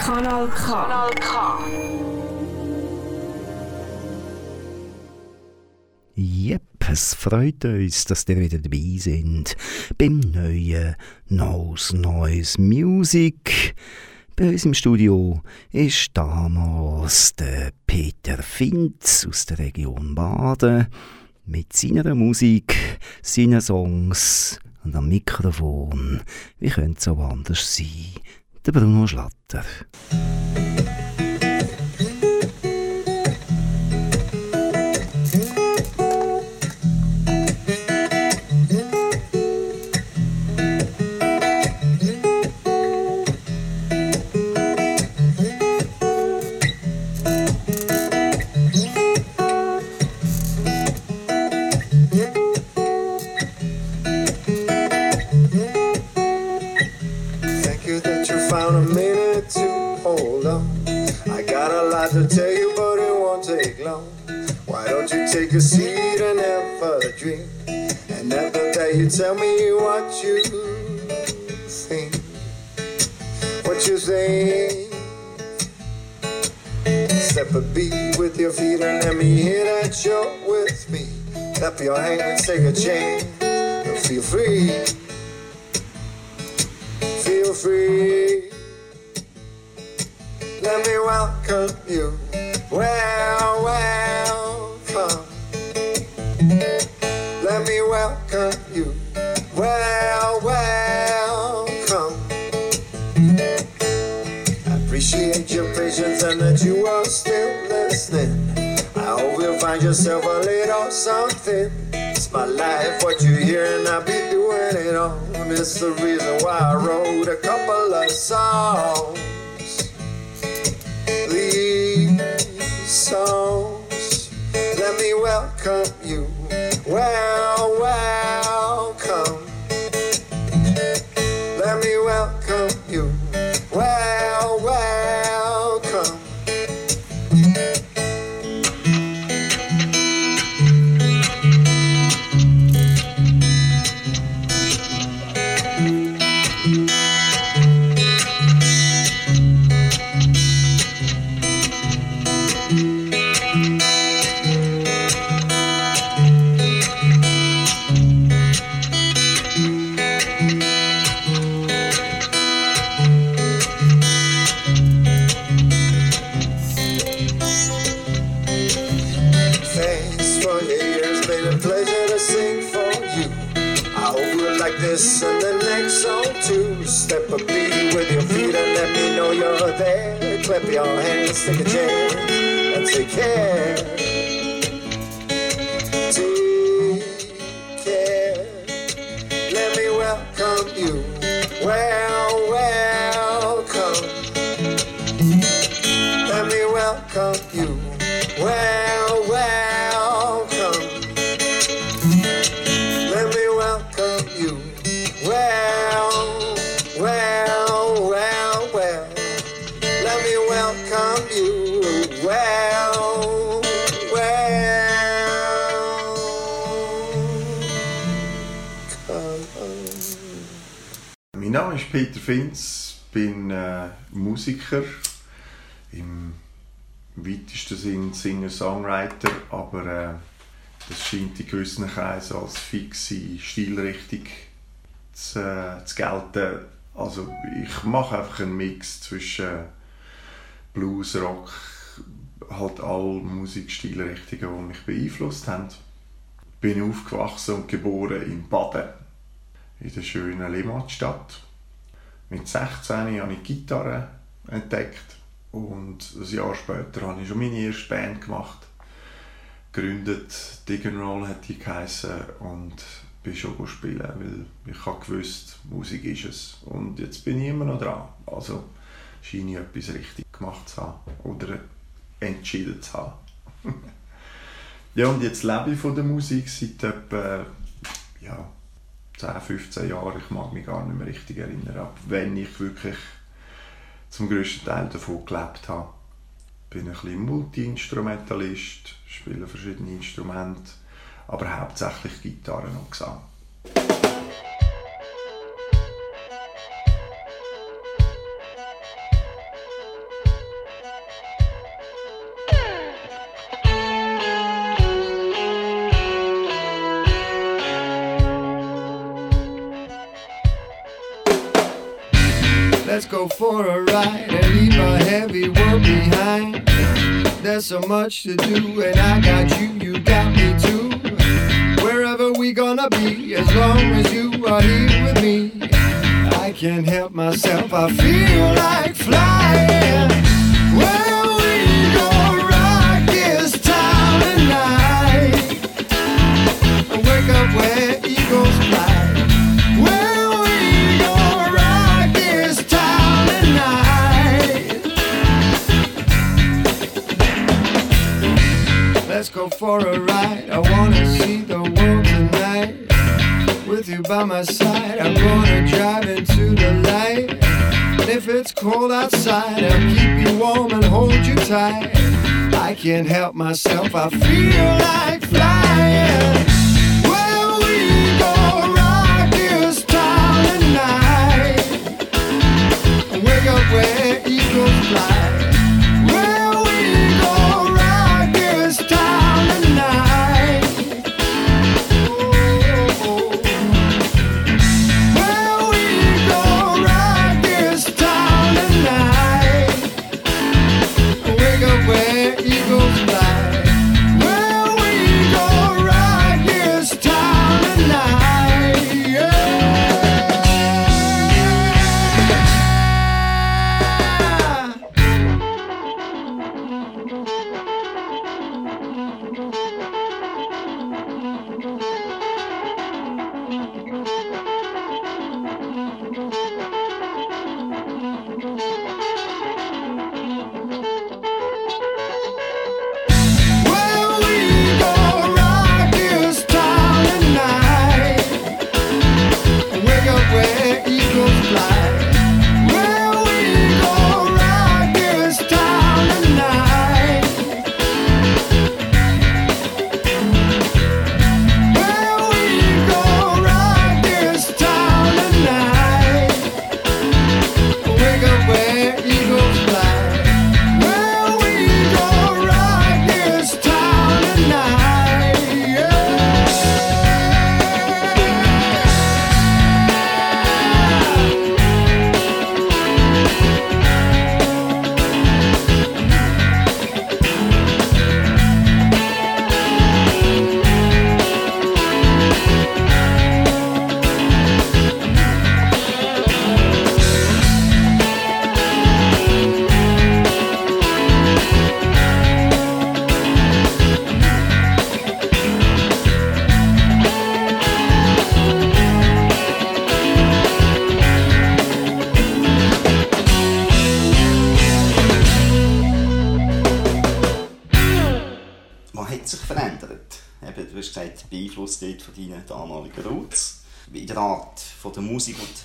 Kanal K. Kanal K. Yep, es freut uns, dass ihr wieder dabei sind beim neuen Nose Noise Music. Bei uns im Studio ist damals der Peter Finz aus der Region Baden mit seiner Musik, seinen Songs und am Mikrofon, wie könnte es auch anders sein, der Bruno Schlatter. Tell you tell me what you think. What you think. Step a beat with your feet and let me hear that you're with me. Clap your hands, take a chance, and feel free. Feel free. Let me welcome you. Well, welcome. Let me welcome you. Well, welcome. I appreciate your patience and that you are still listening. I hope you'll find yourself a little something. It's my life, what you hear, and I'll be doing it on. It's the reason why I wrote a couple of songs. These songs, let me welcome you. Well, well. Peter Finz, bin äh, Musiker, im weitesten Sinn Singer-Songwriter, aber äh, das scheint in gewissen Kreisen als fixe Stilrichtung zu, äh, zu gelten. Also ich mache einfach einen Mix zwischen Blues, Rock, halt alle Musikstilrichtungen, die mich beeinflusst haben. Bin aufgewachsen und geboren in Baden, in der schönen Limmatstadt. Mit 16 habe ich Gitarre entdeckt und ein Jahr später habe ich schon meine erste Band gemacht. Gegründet, Dig and Roll hat die geheissen und bin schon spielen, weil ich habe gewusst, Musik ist es. Und jetzt bin ich immer noch dran. Also scheine ich etwas richtig gemacht zu haben oder entschieden zu haben. ja, und jetzt lebe ich von der Musik seit etwa ja, 10, 15 Jahren. Ich mag mich gar nicht mehr richtig erinnern, ab wenn ich wirklich zum grössten Teil davon gelebt habe. Ich bin ein bisschen Multi-Instrumentalist, spiele verschiedene Instrumente, aber hauptsächlich Gitarre und Gesang. For a ride and leave our heavy world behind. There's so much to do, and I got you, you got me too. Wherever we gonna be, as long as you are here with me. I can't help myself, I feel like flying. Where for a ride. I wanna see the world tonight. With you by my side, I'm gonna drive into the light. And if it's cold outside, I'll keep you warm and hold you tight. I can't help myself, I feel like flying.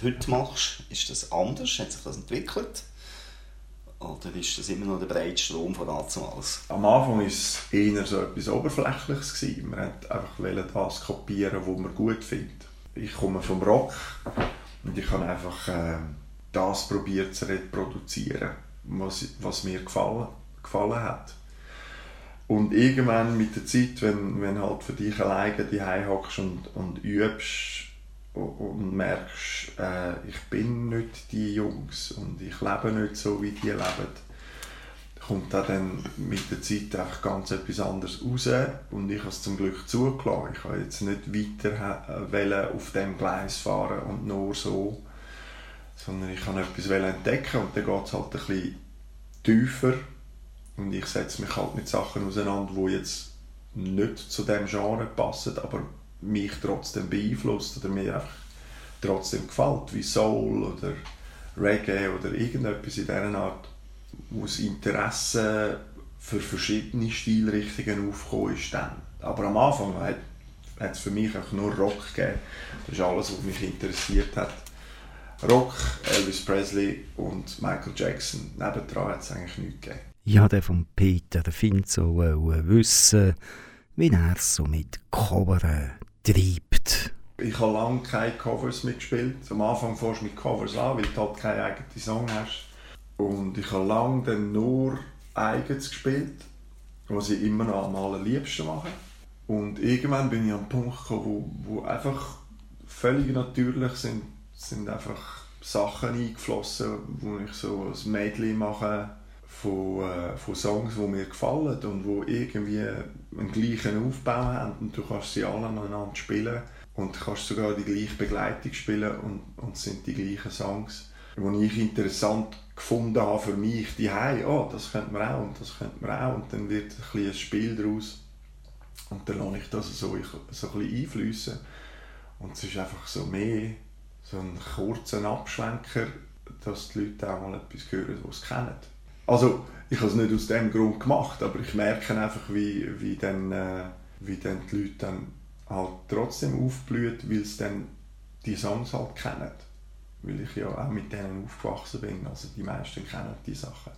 Du heute machst, ist das anders? Hat sich das entwickelt? Oder ist das immer noch der breite Strom von damals? Am Anfang war es eher so etwas Oberflächliches. Gewesen. Man wollte einfach das kopieren, was man gut findet. Ich komme vom Rock und ich habe einfach äh, das probiert zu reproduzieren, was, was mir gefallen, gefallen hat. Und irgendwann mit der Zeit, wenn, wenn halt für dich alleine die hockst und, und übst und, merkst, äh, ich bin nicht die Jungs und ich lebe nicht so, wie die leben, kommt da dann mit der Zeit einfach ganz etwas anderes raus und ich habe es zum Glück zugelassen. Ich habe jetzt nicht weiter äh, auf dem Gleis fahren und nur so, sondern ich habe etwas entdecken und dann geht es halt ein bisschen tiefer und ich setze mich halt mit Sachen auseinander, die jetzt nicht zu dem Genre passen, aber mich trotzdem beeinflusst oder mir einfach trotzdem gefällt, wie Soul oder Reggae oder irgendetwas in dieser Art, wo das Interesse für verschiedene Stilrichtungen aufgekommen ist dann. Aber am Anfang hat, es für mich einfach nur Rock gegeben. Das ist alles, was mich interessiert hat. Rock, Elvis Presley und Michael Jackson. Nebendran hat es eigentlich nichts gegeben. Ich wollte von Peter Finzo wissen, wie er so mit Covern treibt. Ich habe lange keine Covers mitgespielt. Am Anfang fährst du mit Covers an, weil du halt keinen eigenen Song hast. Und ich habe lange dann nur eigens gespielt, was ich immer noch am allerliebsten mache. Und irgendwann bin ich an einen Punkt gekommen, wo, wo einfach völlig natürlich sind, sind einfach Sachen eingeflossen, wo ich so ein Medley mache von, äh, von Songs, die mir gefallen und wo irgendwie einen gleichen Aufbau haben und du kannst sie alle aneinander spielen und kannst sogar die gleiche Begleitung spielen und, und sind die gleichen Songs, die ich interessant gefunden habe für mich, die hey, oh, das könnte man auch und das könnte man auch und dann wird ein, bisschen ein Spiel daraus und dann lasse ich das so, so ein bisschen einfließen und es ist einfach so mehr so ein kurzer Abschwenker, dass die Leute auch mal etwas hören, was sie kennen. Also, ich habe es nicht aus dem Grund gemacht, aber ich merke einfach, wie, wie, dann, äh, wie dann die Leute dann halt trotzdem aufblühen, weil sie dann die Songs halt kennen. Weil ich ja auch mit denen aufgewachsen bin. Also die meisten kennen die Sachen.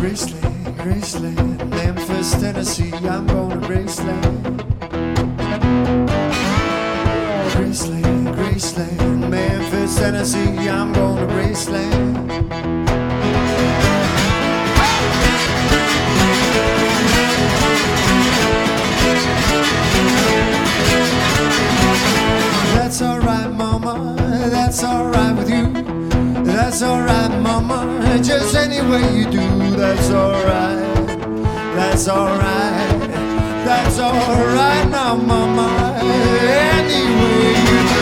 Graceland, Memphis, Tennessee, I'm going to Graceland. Graceland, Memphis, Tennessee, I'm going to Graceland. That's alright, mama, that's alright with you. That's alright, any way you do, that's alright. That's alright, that's alright now, mama, any way you do.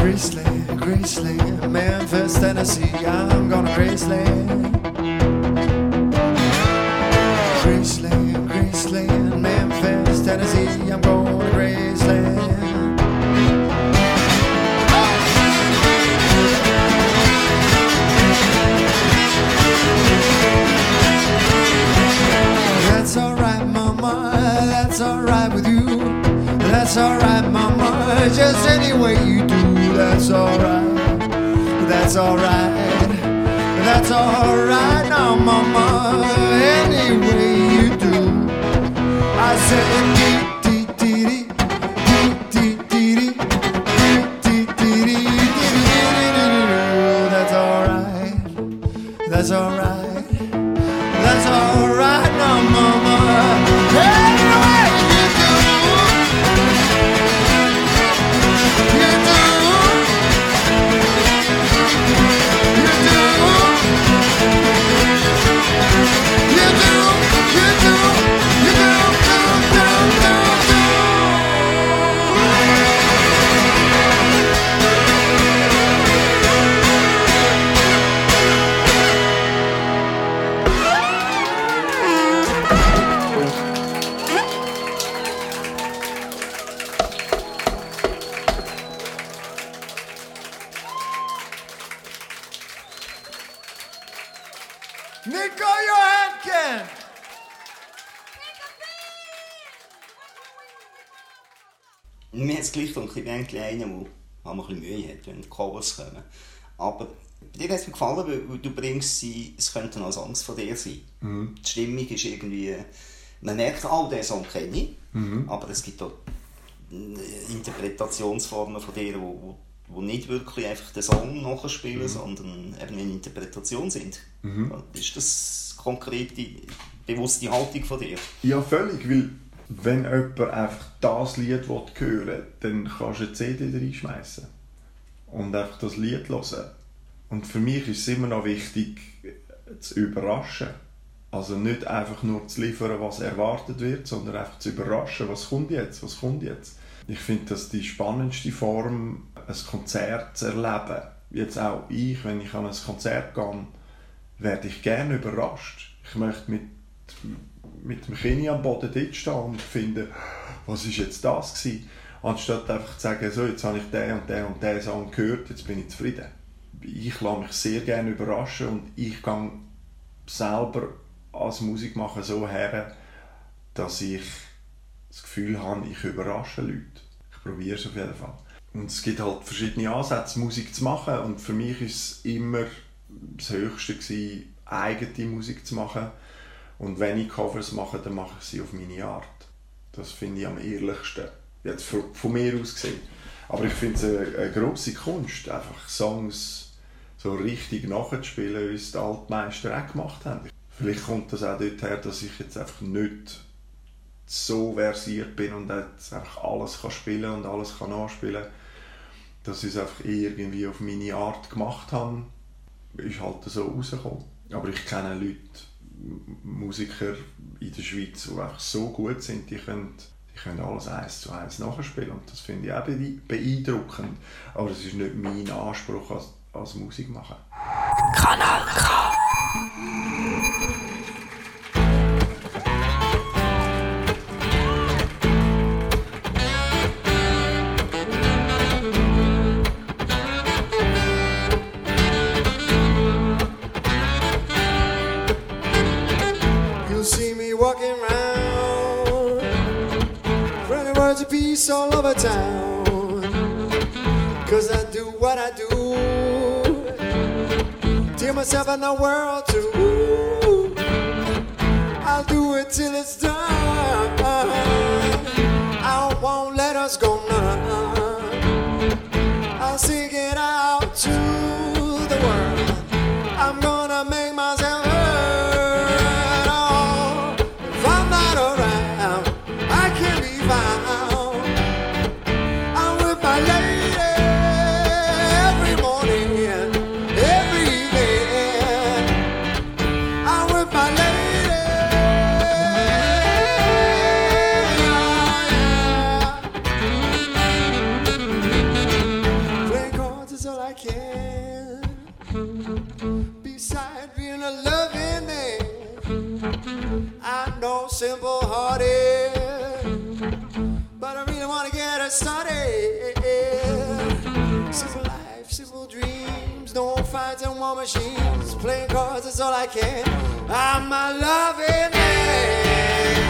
Graceland, Graceland, Memphis, Tennessee, I'm gonna Graceland. That's alright with you. That's alright, mama, just any way you do, that's alright. That's alright. That's alright now, mama, any way you do. I said, ich bin eigentlich einer, der ein bisschen Mühe hat, wenn die Covers kommen. Aber dir hat es mir gefallen, weil du bringst sie, es könnten auch Songs von dir sein. Die Stimmung ist irgendwie, man merkt, all diesen Song kenne ich, aber es gibt auch Interpretationsformen von dir, wo, wo, nicht wirklich einfach den Song nachspielen, sondern eben eine Interpretation sind. Ist das konkrete, bewusste Haltung von dir? Ja, völlig, weil wenn jemand einfach das Lied hören will, dann kannst du eine CD reinschmeißen und einfach das Lied hören. Und für mich ist es immer noch wichtig, zu überraschen. Also nicht einfach nur zu liefern, was erwartet wird, sondern einfach zu überraschen, was kommt jetzt, was kommt jetzt. Ich finde das die spannendste Form, ein Konzert zu erleben. Jetzt auch ich, wenn ich an ein Konzert gehe, werde ich gerne überrascht. Ich möchte mit, mit dem Kinn am Boden dort stehen und finden, was ist jetzt das gewesen? Anstatt einfach zu sagen, so, jetzt habe ich den und den und den Song gehört, jetzt bin ich zufrieden. Ich lasse mich sehr gerne überraschen und ich gehe selber als Musikmacher so her, dass ich das Gefühl habe, ich überrasche Leute. Ich probiere es auf jeden Fall. Und es gibt halt verschiedene Ansätze, Musik zu machen. Und für mich ist es immer das Höchste, gewesen, eigene Musik zu machen. Und wenn ich Covers mache, dann mache ich sie auf meine Art. Das finde ich am ehrlichsten. Jetzt von, mir aus gesehen. Aber ich finde es eine, eine grosse Kunst, einfach Songs so richtig nachzuspielen, wie es die Altmeister auch gemacht haben. Vielleicht kommt das auch dort her, dass ich jetzt einfach nicht so versiert bin und jetzt einfach alles kann spielen und alles kann nachspielen. Dass ich es einfach irgendwie auf meine Art gemacht habe, ist halt so rausgekommen. Aber ich kenne Leute, Musiker in der Schweiz, die einfach so gut sind, die können, die können alles eins zu eins nachspielen. Und das finde ich auch beeindruckend. Aber es ist nicht mein Anspruch als, als Musikmacher. Kanal K. all over town. Cause I do what I do. Tear myself and the world too. I'll do it till it's done. I won't let us go none. I'll sing it out to the world. I'm gonna make simple hearted. But I really want to get it started. Simple life, simple dreams, no fights and war machines. Playing cards is all I can. I'm a loving man.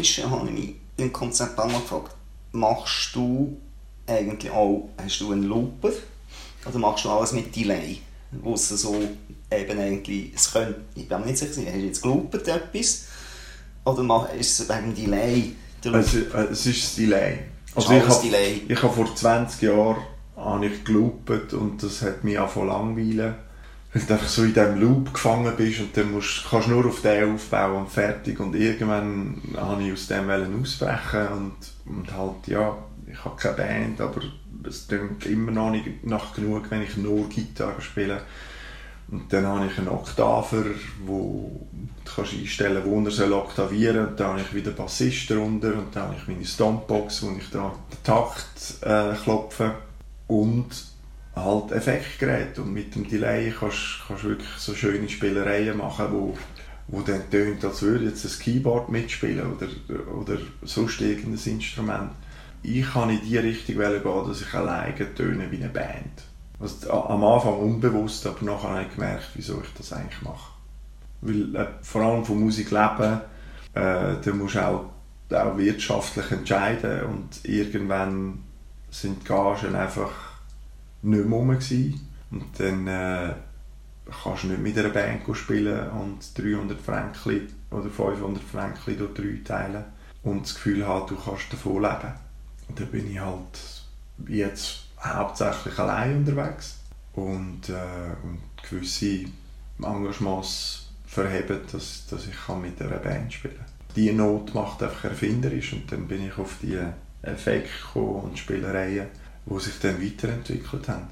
Im Technischen habe ich mich im Konzept auch mal gefragt, machst du eigentlich auch, hast du einen Looper oder machst du alles mit Delay? Wo es so eben eigentlich, es könnte, ich bin mir nicht sicher, hast du jetzt geloopert etwas? Oder ist es wegen Delay? Es, äh, es ist das Delay. Also ich habe Delay. ich habe vor 20 Jahren habe ich geloopt und das hat mich auch von langweilen. Weil du einfach so in diesem Loop gefangen bist und dann musst, kannst du nur auf den aufbauen und fertig. Und irgendwann wollte ich aus dem ausbrechen und, und halt, ja, ich habe keine Band, aber es klingt immer noch nicht nach genug, wenn ich nur Gitarre spiele. Und dann habe ich einen Oktaver, wo du kannst einstellen wo er soll oktavieren soll. Dann habe ich wieder Bassist drunter und dann habe ich meine Stompbox, wo ich da den Takt äh, klopfe. Und halt Effektgeräte. Und mit dem Delay kannst du wirklich so schöne Spielereien machen, wo, wo dann tönt, als würde jetzt ein Keyboard mitspielen oder, oder sonst irgendein Instrument. Ich kann in die Richtung gehen, dass ich alleine töne wie eine Band. Also, am Anfang unbewusst, aber nachher habe ich gemerkt, wieso ich das eigentlich mache. Weil äh, vor allem von Musik leben, äh, da musst du auch, auch wirtschaftlich entscheiden und irgendwann sind Gagen einfach nicht mehr rum gewesen. und dann äh, kannst du nicht mit einer Band spielen und 300 Franken oder 500 Franken durch drei teilen und das Gefühl haben, du kannst davon leben. Und dann bin ich halt jetzt hauptsächlich allein unterwegs und, äh, und gewisse Engagements verheben, dass, dass ich mit einer Band spielen kann. Die Not macht einfach erfinderisch und dann bin ich auf die Effekte und Spielereien, die sich dann weiterentwickelt haben.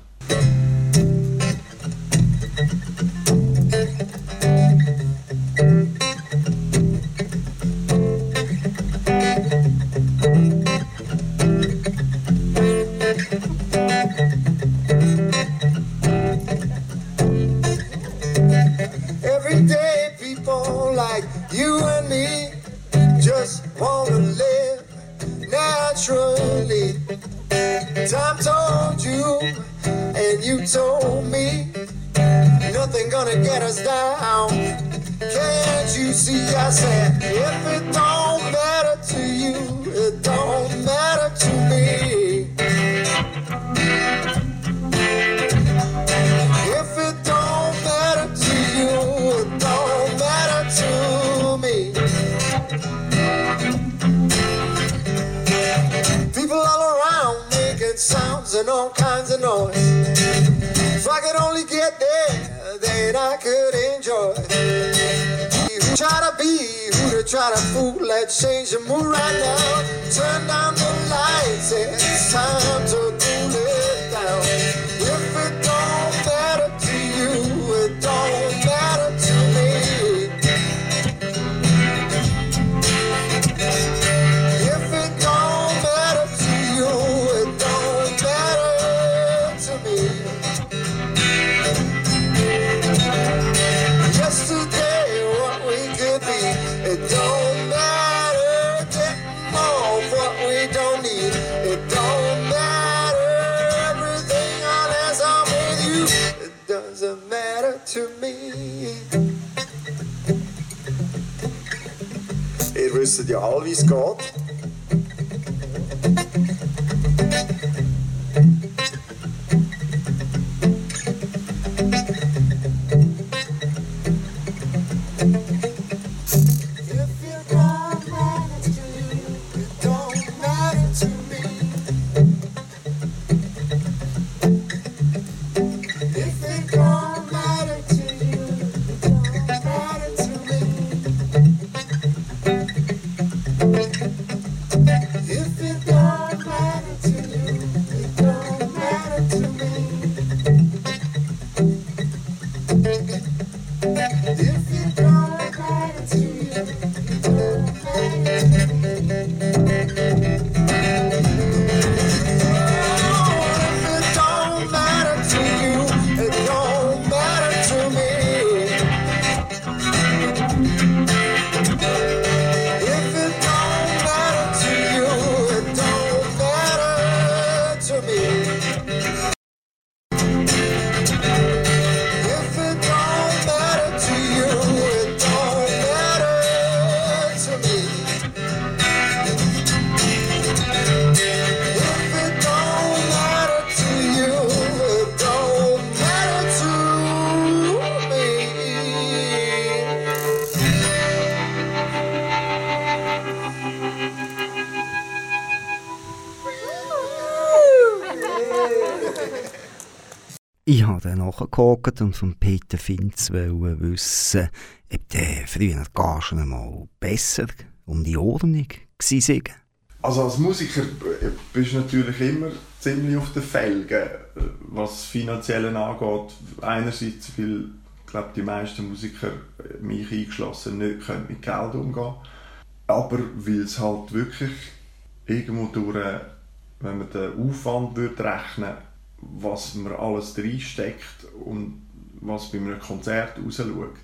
Ja alle, wie es geht. Ich habe dann nachgeguckt und von Peter Finz wissen, ob der früher Gagen mal besser um die Ordnung war. Also als Musiker bist du natürlich immer ziemlich auf den Felgen, was Finanzielle angeht. Einerseits, weil ich glaube, die meisten Musiker, mich eingeschlossen, nicht können mit Geld umgehen Aber weil es halt wirklich irgendwo durch, wenn man den Aufwand würde rechnen was man alles reinsteckt und was bei einem Konzert rausschaut,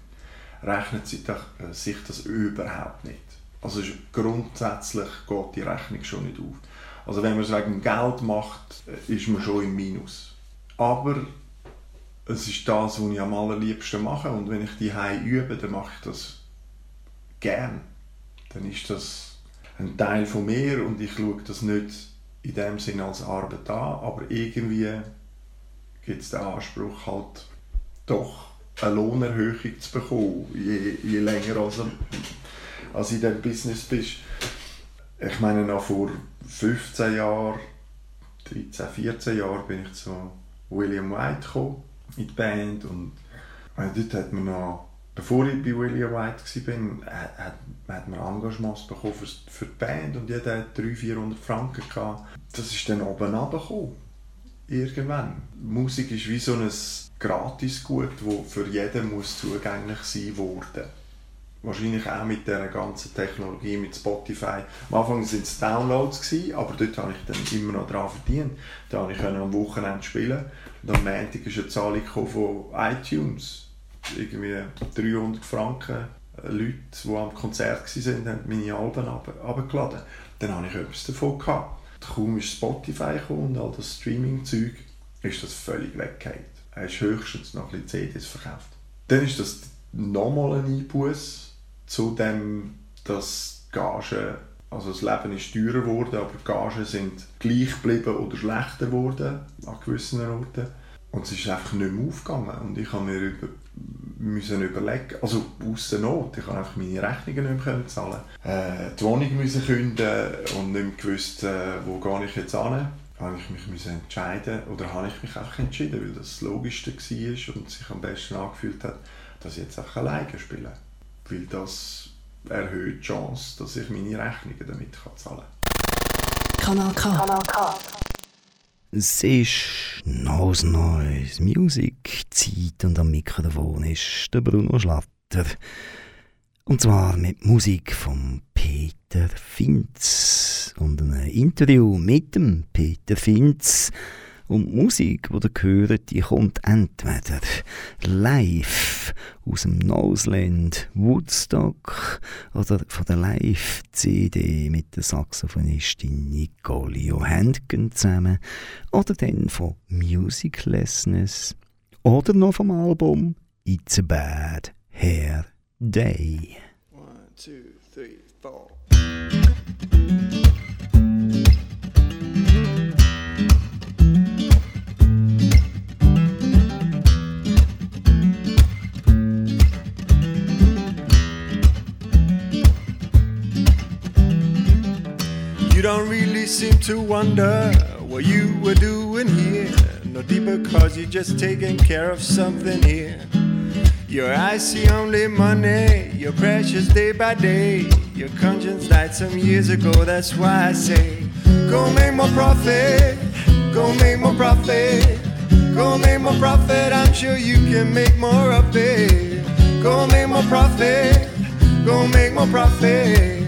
rechnet sich das, äh, das überhaupt nicht. Also grundsätzlich geht die Rechnung schon nicht auf. Also wenn man es wegen Geld macht, äh, ist man schon im Minus. Aber es ist das, was ich am allerliebsten mache und wenn ich die übe, dann mache ich das gern. Dann ist das ein Teil von mir und ich schaue das nicht in dem Sinn als Arbeit an, aber irgendwie gibt es den Anspruch halt doch eine Lohnerhöhung zu bekommen, je, je länger als, als in diesem Business bist. Ich meine, noch vor 15 Jahren, 13, 14 Jahren bin ich zu William White gekommen, in die Band und dort hat man noch bevor ich bei William White war, hat, hat man Engagements bekommen für, die Band und jeder hat 300, 400 Franken gehabt. Das ist dann oben runtergekommen. Irgendwann. Musik ist wie so ein Gratisgut, das für jeden muss zugänglich sein muss. Wahrscheinlich auch mit der ganzen Technologie, mit Spotify. Am Anfang waren es Downloads, gewesen, aber dort habe ich dann immer noch daran verdient. Da konnte ich am Wochenende spielen und am Montag ist eine Zahlung von iTunes irgendwie 300 Franken äh, Leute, die am Konzert waren, haben meine Alben abgeladen. Dann hatte ich etwas davon. Gehabt. Kaum ist Spotify gekommen und all das Streaming-Zeug, ist das völlig weggefallen. Er ist höchstens noch ein bisschen CDs verkauft. Dann ist das nochmal ein Einbuß zu dem, dass Gagen, also das Leben ist teurer geworden, aber Gagen sind gleich geblieben oder schlechter geworden an gewissen Orten. Und es ist einfach nicht mehr aufgegangen. Und ich habe mir über, müssen überlegen, also aussen Not, ich habe einfach meine Rechnungen nicht mehr zahlen äh, die Wohnung müssen künden und nicht mehr gewusst, äh, wo gehe ich jetzt hin. Habe ich mich müssen entscheiden oder habe ich mich einfach entschieden, weil das, das Logischste war und sich am besten angefühlt hat, dass ich jetzt einfach alleine spiele. Weil das erhöht die Chance, dass ich meine Rechnungen damit zahlen kann. Kanal K. Kanal K. Es ist Neues Neues Musik, Zeit und am Mikrofon ist der Bruno Schlatter. Und zwar mit Musik von Peter Finz und einem Interview mit dem Peter Finz und die Musik, die ihr hört, die kommt entweder live aus dem Noseland Woodstock oder von der Live-CD mit der Saxophonistin Nicole Johanken zusammen oder dann von Musiclessness oder noch vom Album It's a Bad Hair Day. One, two, three, four. Don't really seem to wonder what you were doing here. No deeper cause you're just taking care of something here. Your eyes see only money, your precious day by day. Your conscience died some years ago, that's why I say, Go make more profit, go make more profit, go make more profit. I'm sure you can make more of it. Go make more profit, go make more profit.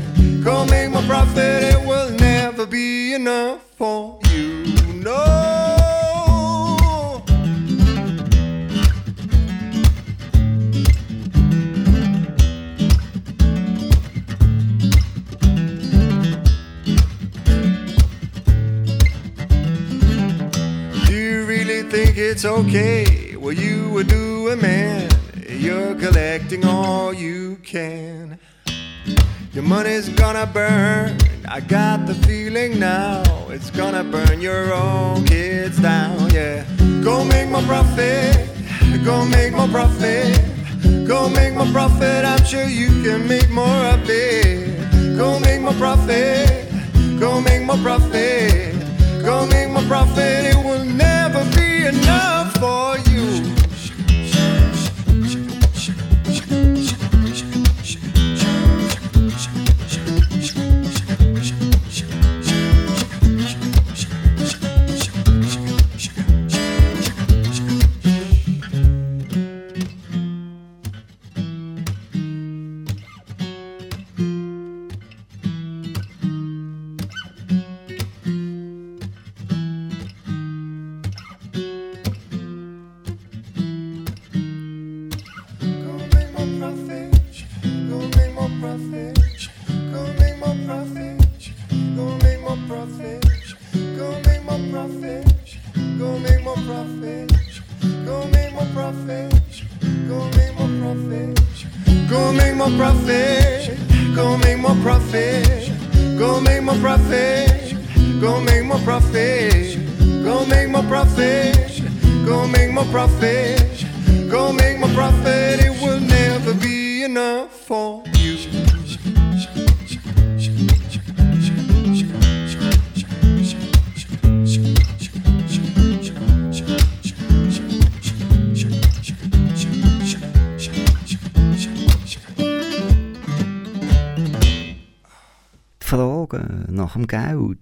Go make more profit, it will never be enough for you. No. Do you really think it's okay what you would do, a man? You're collecting all you can. Your money's gonna burn. I got the feeling now. It's gonna burn your own kids down. Yeah. Go make more profit. Go make more profit. Go make more profit. I'm sure you can make more of it. Go make more profit. Go make more profit. Go make more profit. It will never be Go make more profit. Go make more profit. Go make more profit. Go make more profit. Go make more profit. Go make more profit. Go make more profit. Go make more profit. Go make more profit. Go make more profit. It will never be enough for. Nach dem Geld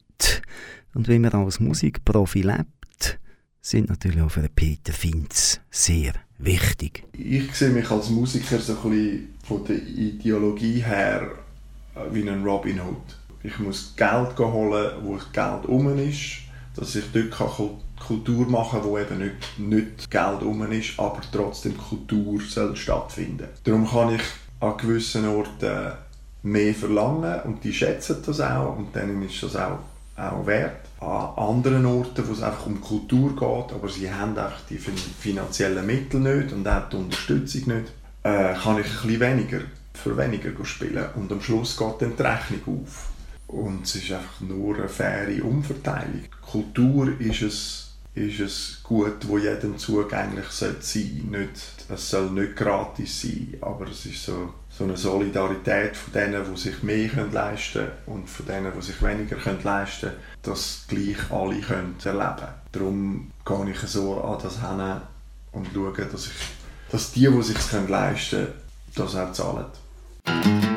und wie man als Musikprofi lebt, sind natürlich auch für Peter Finz sehr wichtig. Ich sehe mich als Musiker so ein bisschen von der Ideologie her äh, wie ein Robin Hood. Ich muss Geld holen, wo Geld um ist, dass ich dort Kultur machen kann, wo eben nicht, nicht Geld um ist, aber trotzdem Kultur soll stattfinden. Darum kann ich an gewissen Orten mehr verlangen und die schätzen das auch und dann ist das auch, auch wert. An anderen Orten, wo es einfach um Kultur geht, aber sie haben einfach die finanziellen Mittel nicht und auch die Unterstützung nicht, äh, kann ich ein bisschen weniger, für weniger spielen und am Schluss geht dann die Rechnung auf. Und es ist einfach nur eine faire Umverteilung. Kultur ist es ist es gut, wo jedem zugänglich sein sollte. Nicht, es soll nicht gratis sein, aber es ist so, so eine Solidarität von denen, die sich mehr leisten können und von denen, die sich weniger leisten können, dass gleich alle können erleben können. Darum gehe ich so an das hin und schaue, dass, ich, dass die, die sich leisten können, das auch zahlen.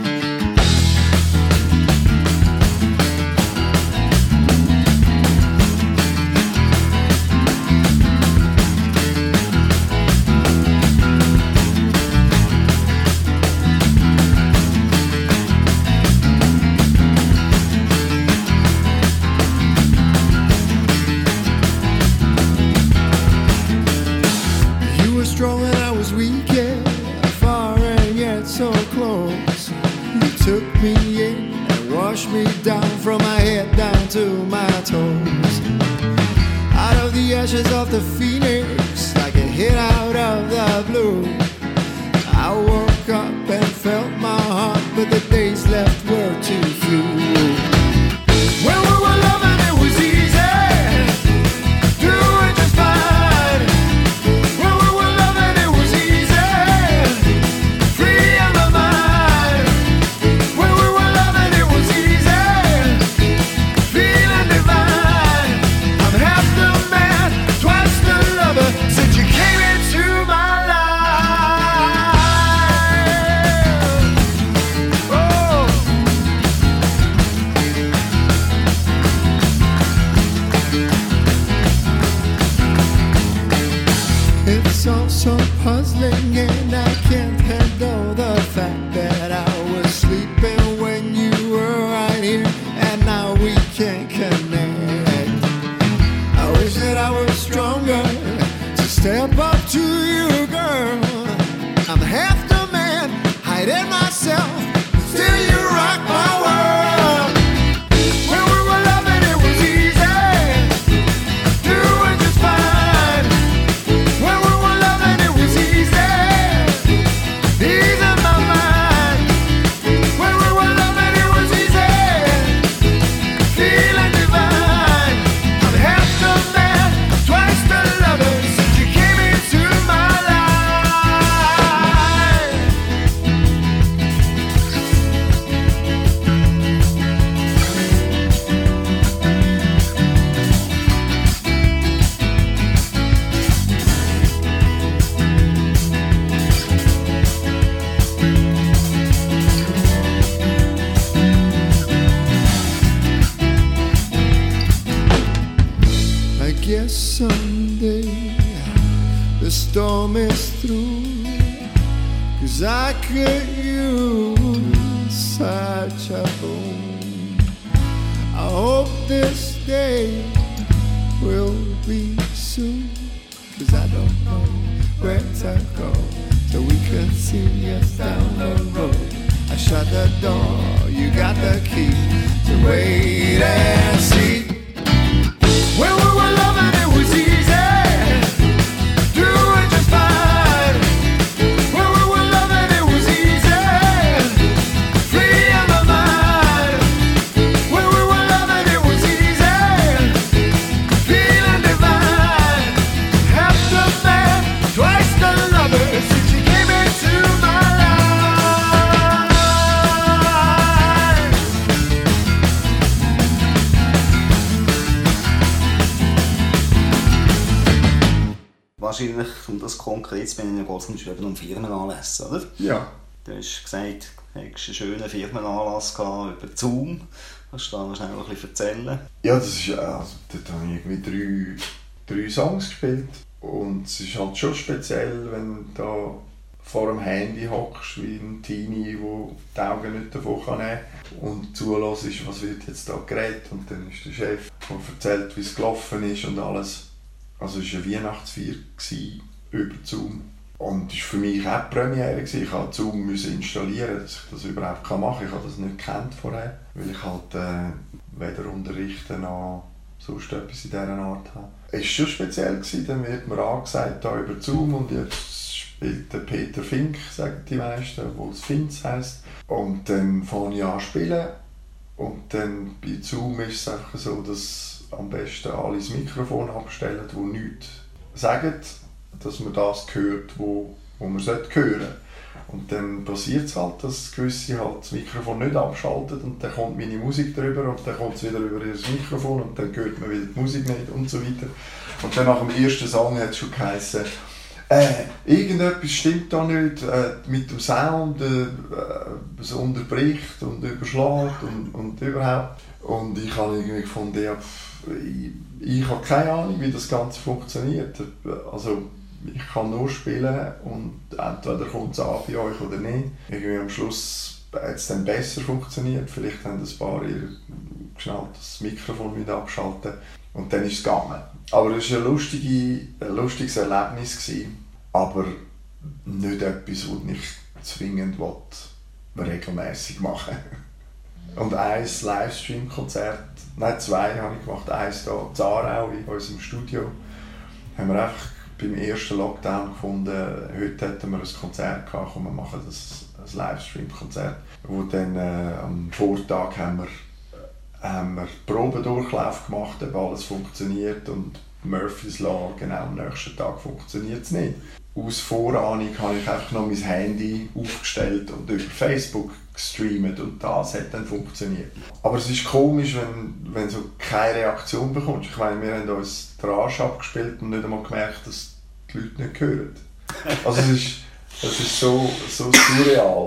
Du hast gesagt, du hast einen schönen Firmenanlass gehabt über Zoom. Kannst du da noch schnell ein erzählen? Ja, das ist, also, dort habe ich irgendwie drei, drei Songs gespielt. Und es ist halt schon speziell, wenn du da vor dem Handy hockst, wie ein Teenie, der die Augen nicht davon kann und zulässt, was wird jetzt da geredet. Und dann ist der Chef, der erzählt, wie es gelaufen ist und alles. Also es war eine Weihnachtsfeier über Zoom. Und das war für mich auch die Premiere. Ich musste Zoom installieren, dass ich das überhaupt machen kann. Ich habe das nicht gekannt vorher, weil ich halt äh, weder unterrichten noch sonst etwas in dieser Art habe. Es war schon speziell, gewesen. dann wird mir angesagt, da über Zoom und jetzt spielt der Peter Fink, sagen die meisten, wo es Finz heisst. Und dann fange ich an zu spielen und dann bei Zoom ist es einfach so, dass am besten alle das Mikrofon abstellen, die nichts sagen, dass man das hört, wo, wo man hören sollte. Und dann passiert es halt, dass gewisse halt das Mikrofon nicht abschalten und dann kommt meine Musik drüber und dann kommt es wieder über ihr Mikrofon und dann hört man wieder die Musik nicht und so weiter. Und dann nach dem ersten Song hat es schon geheißen, äh, irgendetwas stimmt da nicht äh, mit dem Sound, äh, es unterbricht und überschlägt und, und überhaupt. Und ich habe irgendwie gefunden, ja, ich, ich habe keine Ahnung, wie das Ganze funktioniert. Also, ich kann nur spielen und entweder kommt es an bei euch oder nicht. Irgendwie am Schluss hat es dann besser funktioniert. Vielleicht haben ein paar ihr geschnallt, das Mikrofon wieder abschalten und dann ist es gegangen. Aber es war ein, ein lustiges Erlebnis. Gewesen, aber nicht etwas, das ich zwingend regelmäßig machen Und ein Livestream-Konzert, nein zwei habe ich gemacht, eins hier in Zarau in unserem Studio, haben wir einfach beim ersten Lockdown gefunden, heute hätten wir ein Konzert gehabt, komm, wir machen das, ein Livestream-Konzert. Wo dann äh, am Vortag haben wir, haben wir Probedurchlauf gemacht, ob alles funktioniert und Murphy's Law, genau am nächsten Tag funktioniert es nicht. Aus Vorahnung habe ich einfach noch mein Handy aufgestellt und über Facebook gestreamt und das hat dann funktioniert. Aber es ist komisch, wenn, wenn du keine Reaktion bekommst. Ich meine, wir haben uns den Arsch abgespielt und nicht einmal gemerkt, dass die Leute nicht hören. Also es ist, es ist so, so surreal.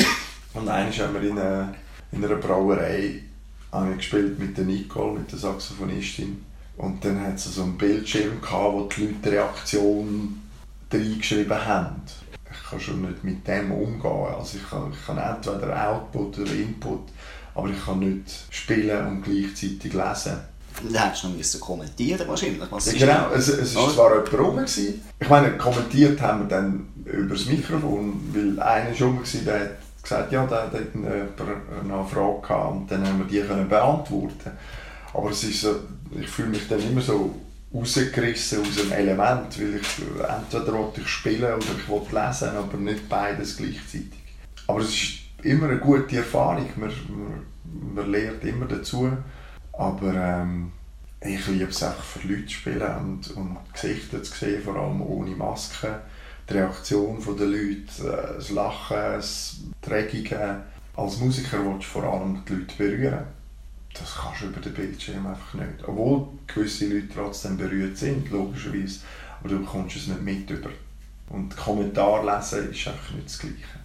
Und einmal haben wir in, eine, in einer Brauerei habe ich gespielt mit der Nicole, mit der Saxophonistin. Und dann hat es so einen Bildschirm gehabt, wo die Leute Reaktion reingeschrieben haben. Ich kann schon nicht mit dem umgehen. Also ich kann, ich kann entweder Output oder Input, aber ich kann nicht spielen und gleichzeitig lesen. Du hättest noch müssen kommentieren wahrscheinlich. Was ja, genau, es, es war oh. zwar jemand rum. Ich meine, kommentiert haben wir dann über das Mikrofon, weil einer schon war, der hat gesagt, ja, der, der hat eine Frage gehabt und dann haben wir die können beantworten aber es ist so, ich fühle mich dann immer so rausgerissen aus einem Element, weil ich entweder will ich spielen oder ich will lesen, aber nicht beides gleichzeitig. Aber es ist immer eine gute Erfahrung, man, man, man lernt immer dazu, aber ähm, ich liebe es einfach für Leute zu spielen und, und Gesichter zu sehen, vor allem ohne Maske, die Reaktion der Leute, äh, das Lachen, das Trägige. Als Musiker willst du vor allem die Leute berühren das kannst du über den Bildschirm einfach nicht. Obwohl gewisse Leute trotzdem berührt sind, logischerweise, aber du bekommst es nicht mit über. Und Kommentar lesen ist einfach nicht das Gleiche.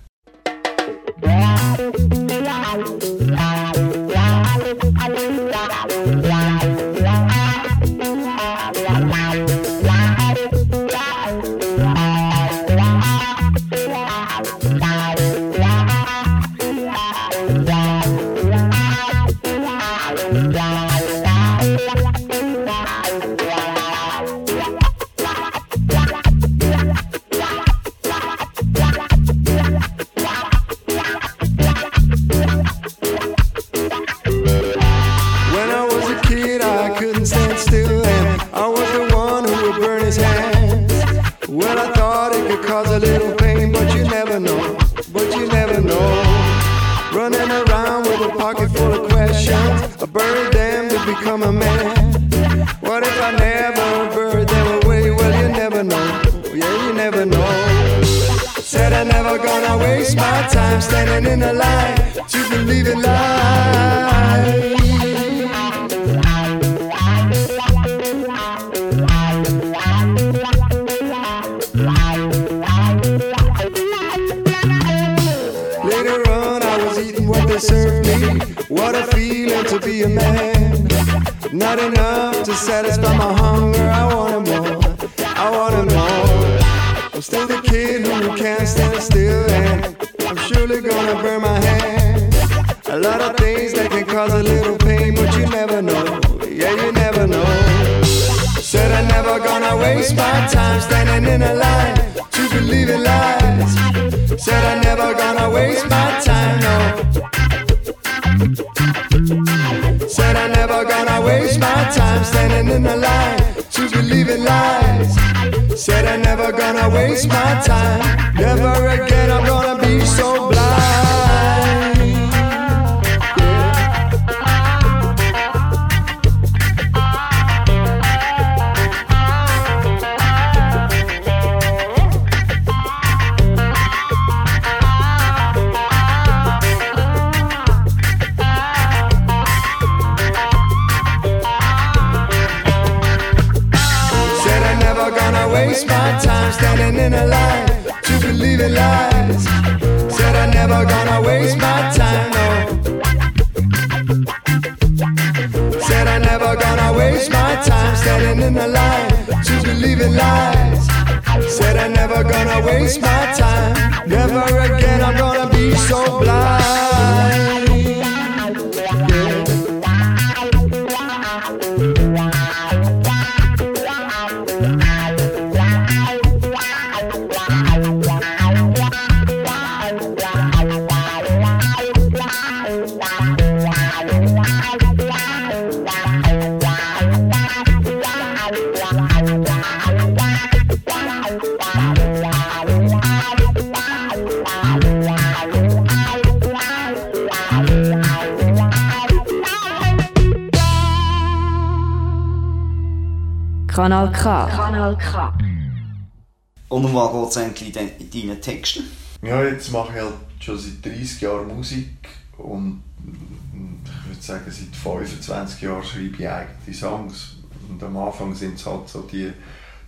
In de- in deinen Texten? Ja, jetzt mache ich halt schon seit 30 Jahren Musik und ich würde sagen, seit 25 Jahren schreibe ich eigene Songs. Und am Anfang sind es halt so die,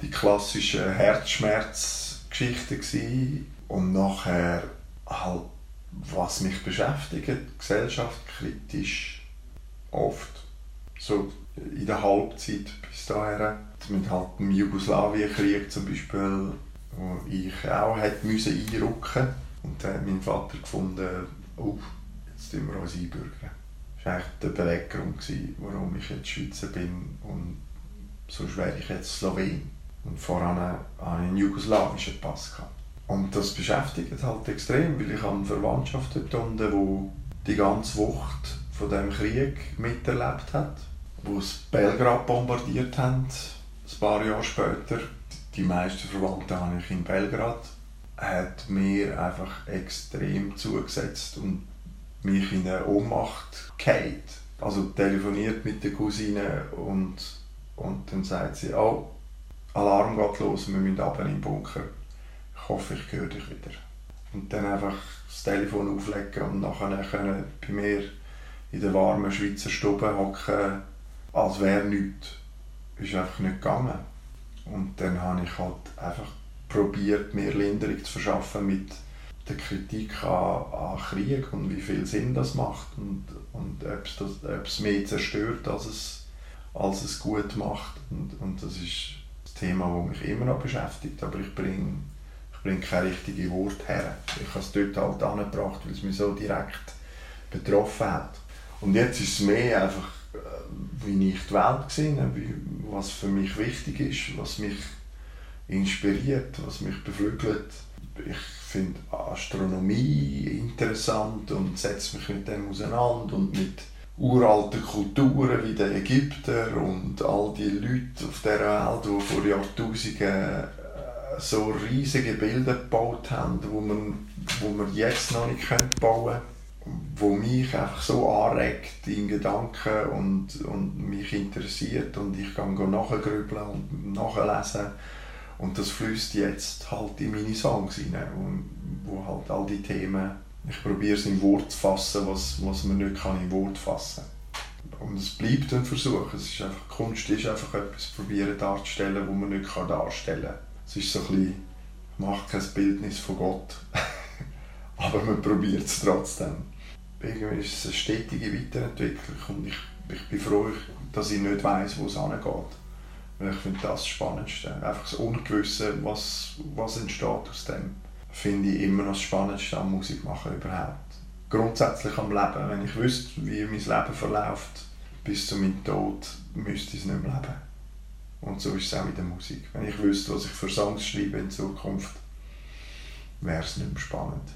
die klassischen Herzschmerzgeschichten und nachher halt, was mich beschäftigt, gesellschaftskritisch oft. So in der Halbzeit bis dahin, mit halt dem Jugoslawienkrieg zum Beispiel, wo ich auch hätte einrücken und dann hat mein Vater gefunden, oh, jetzt tun wir uns einbürgern. Das war eigentlich der Beweggrund, warum ich jetzt Schweizer bin und sonst wäre ich jetzt Slowen. Und voran hatte ich einen jugoslawischen Pass. Gehabt. Und das beschäftigt halt extrem, weil ich eine Verwandtschaft dort unten, die die ganze Wucht von dem Krieg miterlebt hat, wo es Belgrad bombardiert haben, ein paar Jahre später. Die meisten Verwandten habe ich in Belgrad. Hat mir einfach extrem zugesetzt und mich in eine Ohnmacht gehalten. Also telefoniert mit der Cousine und, und dann sagt sie, oh, Alarm geht los, wir müssen runter in den Bunker. Ich hoffe, ich höre dich wieder. Und dann einfach das Telefon auflegen und nachher können bei mir in der warmen Schweizer Stube hocken, als wäre nichts. Ist einfach nicht gegangen. Und dann habe ich halt einfach probiert, mir Linderung zu verschaffen mit der Kritik an, an Krieg und wie viel Sinn das macht und, und ob, es mehr zerstört, als es, als es gut macht. Und, und das ist das Thema, das mich immer noch beschäftigt, aber ich bringe ich bring keine richtigen Worte her. Ich habe es dort halt angebracht, weil es mich so direkt betroffen hat. Und jetzt ist es mehr einfach, wie ich die Welt wie, was für mich wichtig ist, was mich inspiriert, was mich beflügelt. Ich finde Astronomie interessant und setze mich mit dem auseinander und mit uralten Kulturen wie den Ägypter und all die Leute auf der Welt, die vor Jahrtausenden äh, so riesige Bilder gebaut haben, wo man, wo man jetzt noch nicht bauen können wo mich einfach so anregt in Gedanken und, und mich interessiert und ich kann nachgrübeln und nachlesen. Und das fließt jetzt halt in meine Songs rein, wo, halt all die Themen, ich probiere es in Wort zu fassen, was, was man nicht kann in Wort fassen. Und es bleibt ein Versuch, es ist einfach, Kunst ist einfach etwas probieren darzustellen, wo man nicht kann darstellen kann. Es ist so ein bisschen, macht kein Bildnis von Gott, aber man probiert es trotzdem irgendwie ist es eine stetige Weiterentwicklung und ich ich bin froh, dass ich nicht weiß, wo es. Weil ich finde das, das Spannendste. Einfach das Ungewisse, was, was entsteht aus dem, finde ich immer noch das Spannendste am Musik machen überhaupt. Grundsätzlich am Leben. Wenn ich wüsste, wie mein Leben verläuft, bis zu meinem Tod, müsste ich es nicht mehr leben. Und so ist es auch mit der Musik. Wenn ich wüsste, was ich für Songs schreibe in Zukunft, wäre es nicht mehr spannend.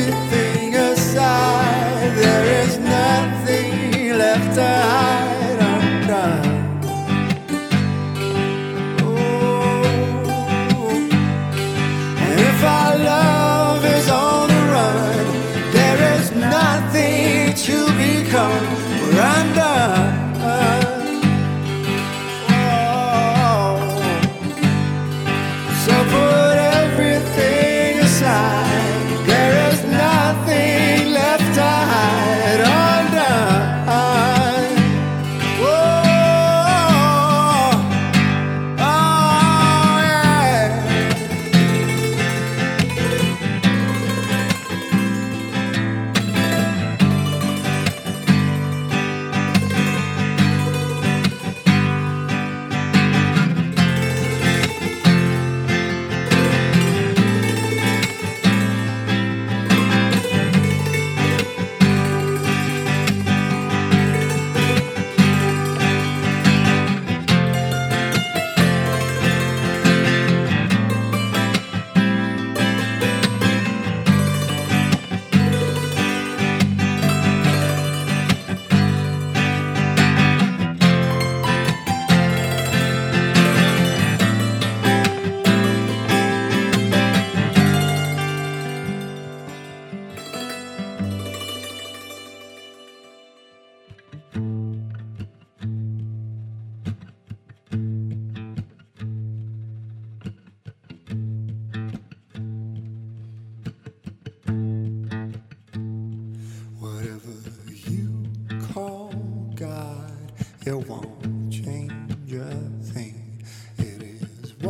everything.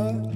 what?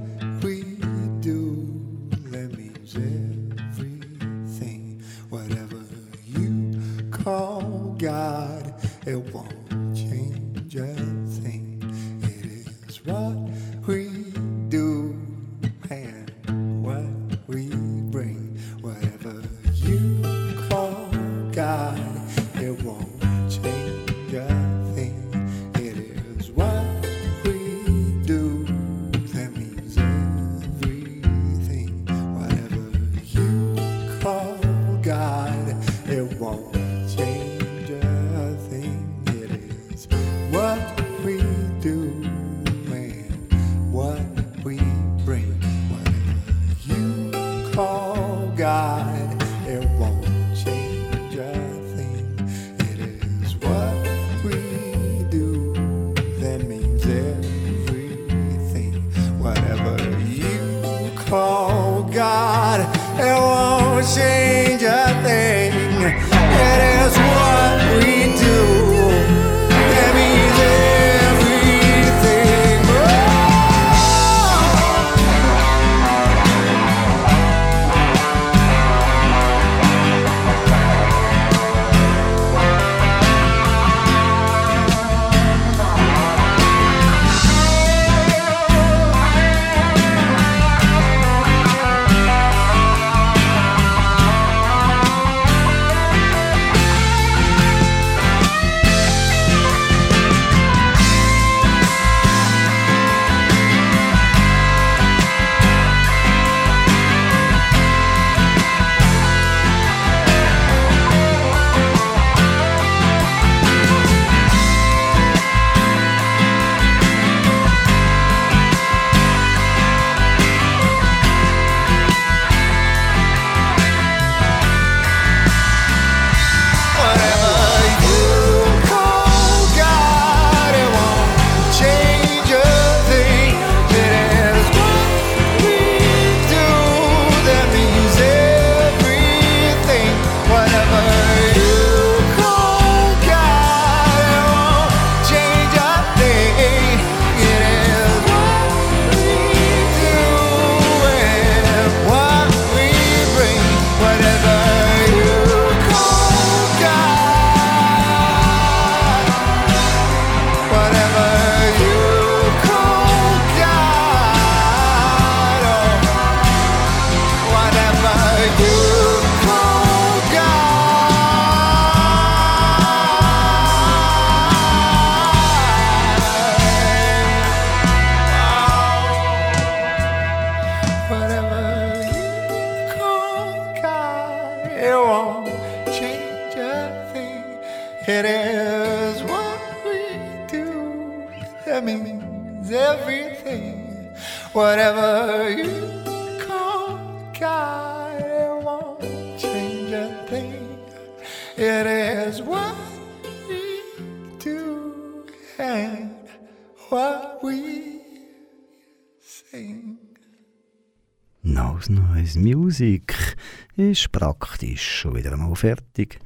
Ist praktisch schon wieder einmal fertig.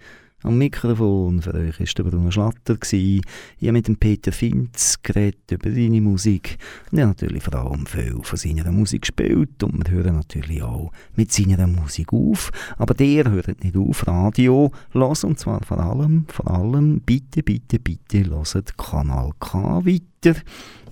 Am Mikrofon für euch war der Bruno Schlatter. gsi. Ich habe mit dem Peter Finz geredet über seine Musik. Und er hat natürlich vor allem viel von seiner Musik gespielt. Und wir hören natürlich auch mit seiner Musik auf. Aber der hört nicht auf, Radio los Und zwar vor allem, vor allem, bitte, bitte, bitte, hört Kanal K weiter.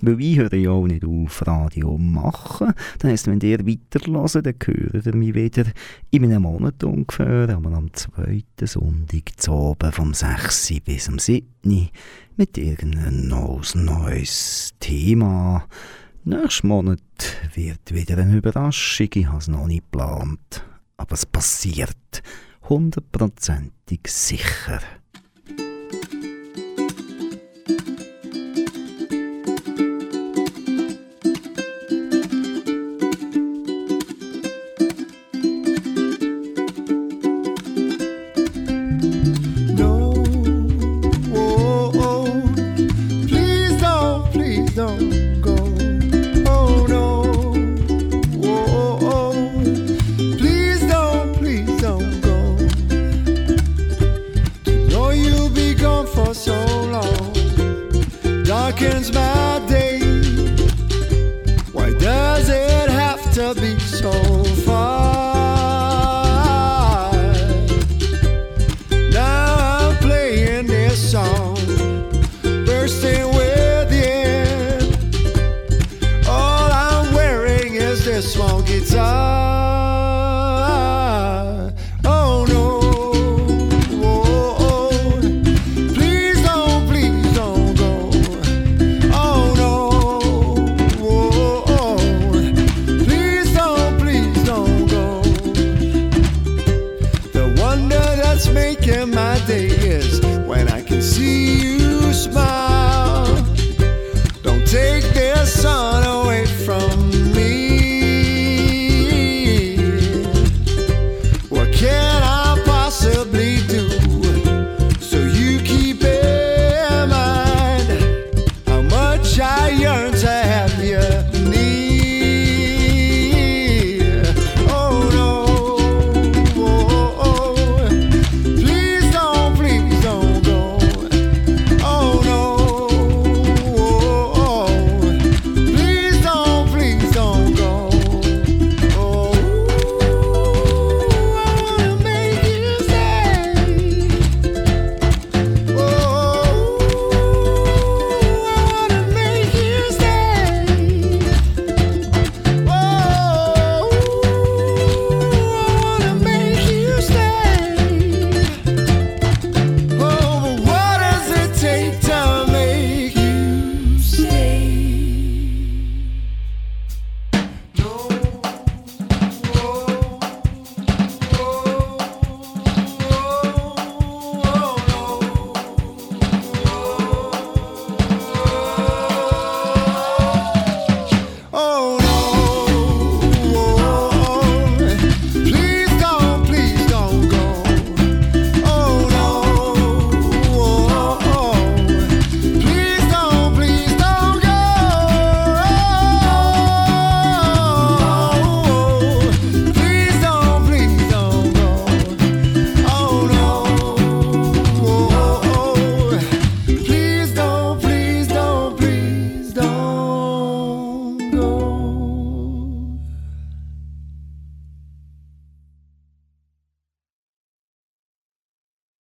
Weil ich höre ja auch nicht auf Radio machen. Das heisst, wenn ihr weiterhört, dann hört ihr mich wieder in einem Monat ungefähr, aber am zweiten Sonntag zu oben vom 6. bis am 7. mit irgendeinem neues Thema. Nächsten Monat wird wieder eine Überraschung, ich habe es noch nicht geplant. Aber es passiert hundertprozentig sicher.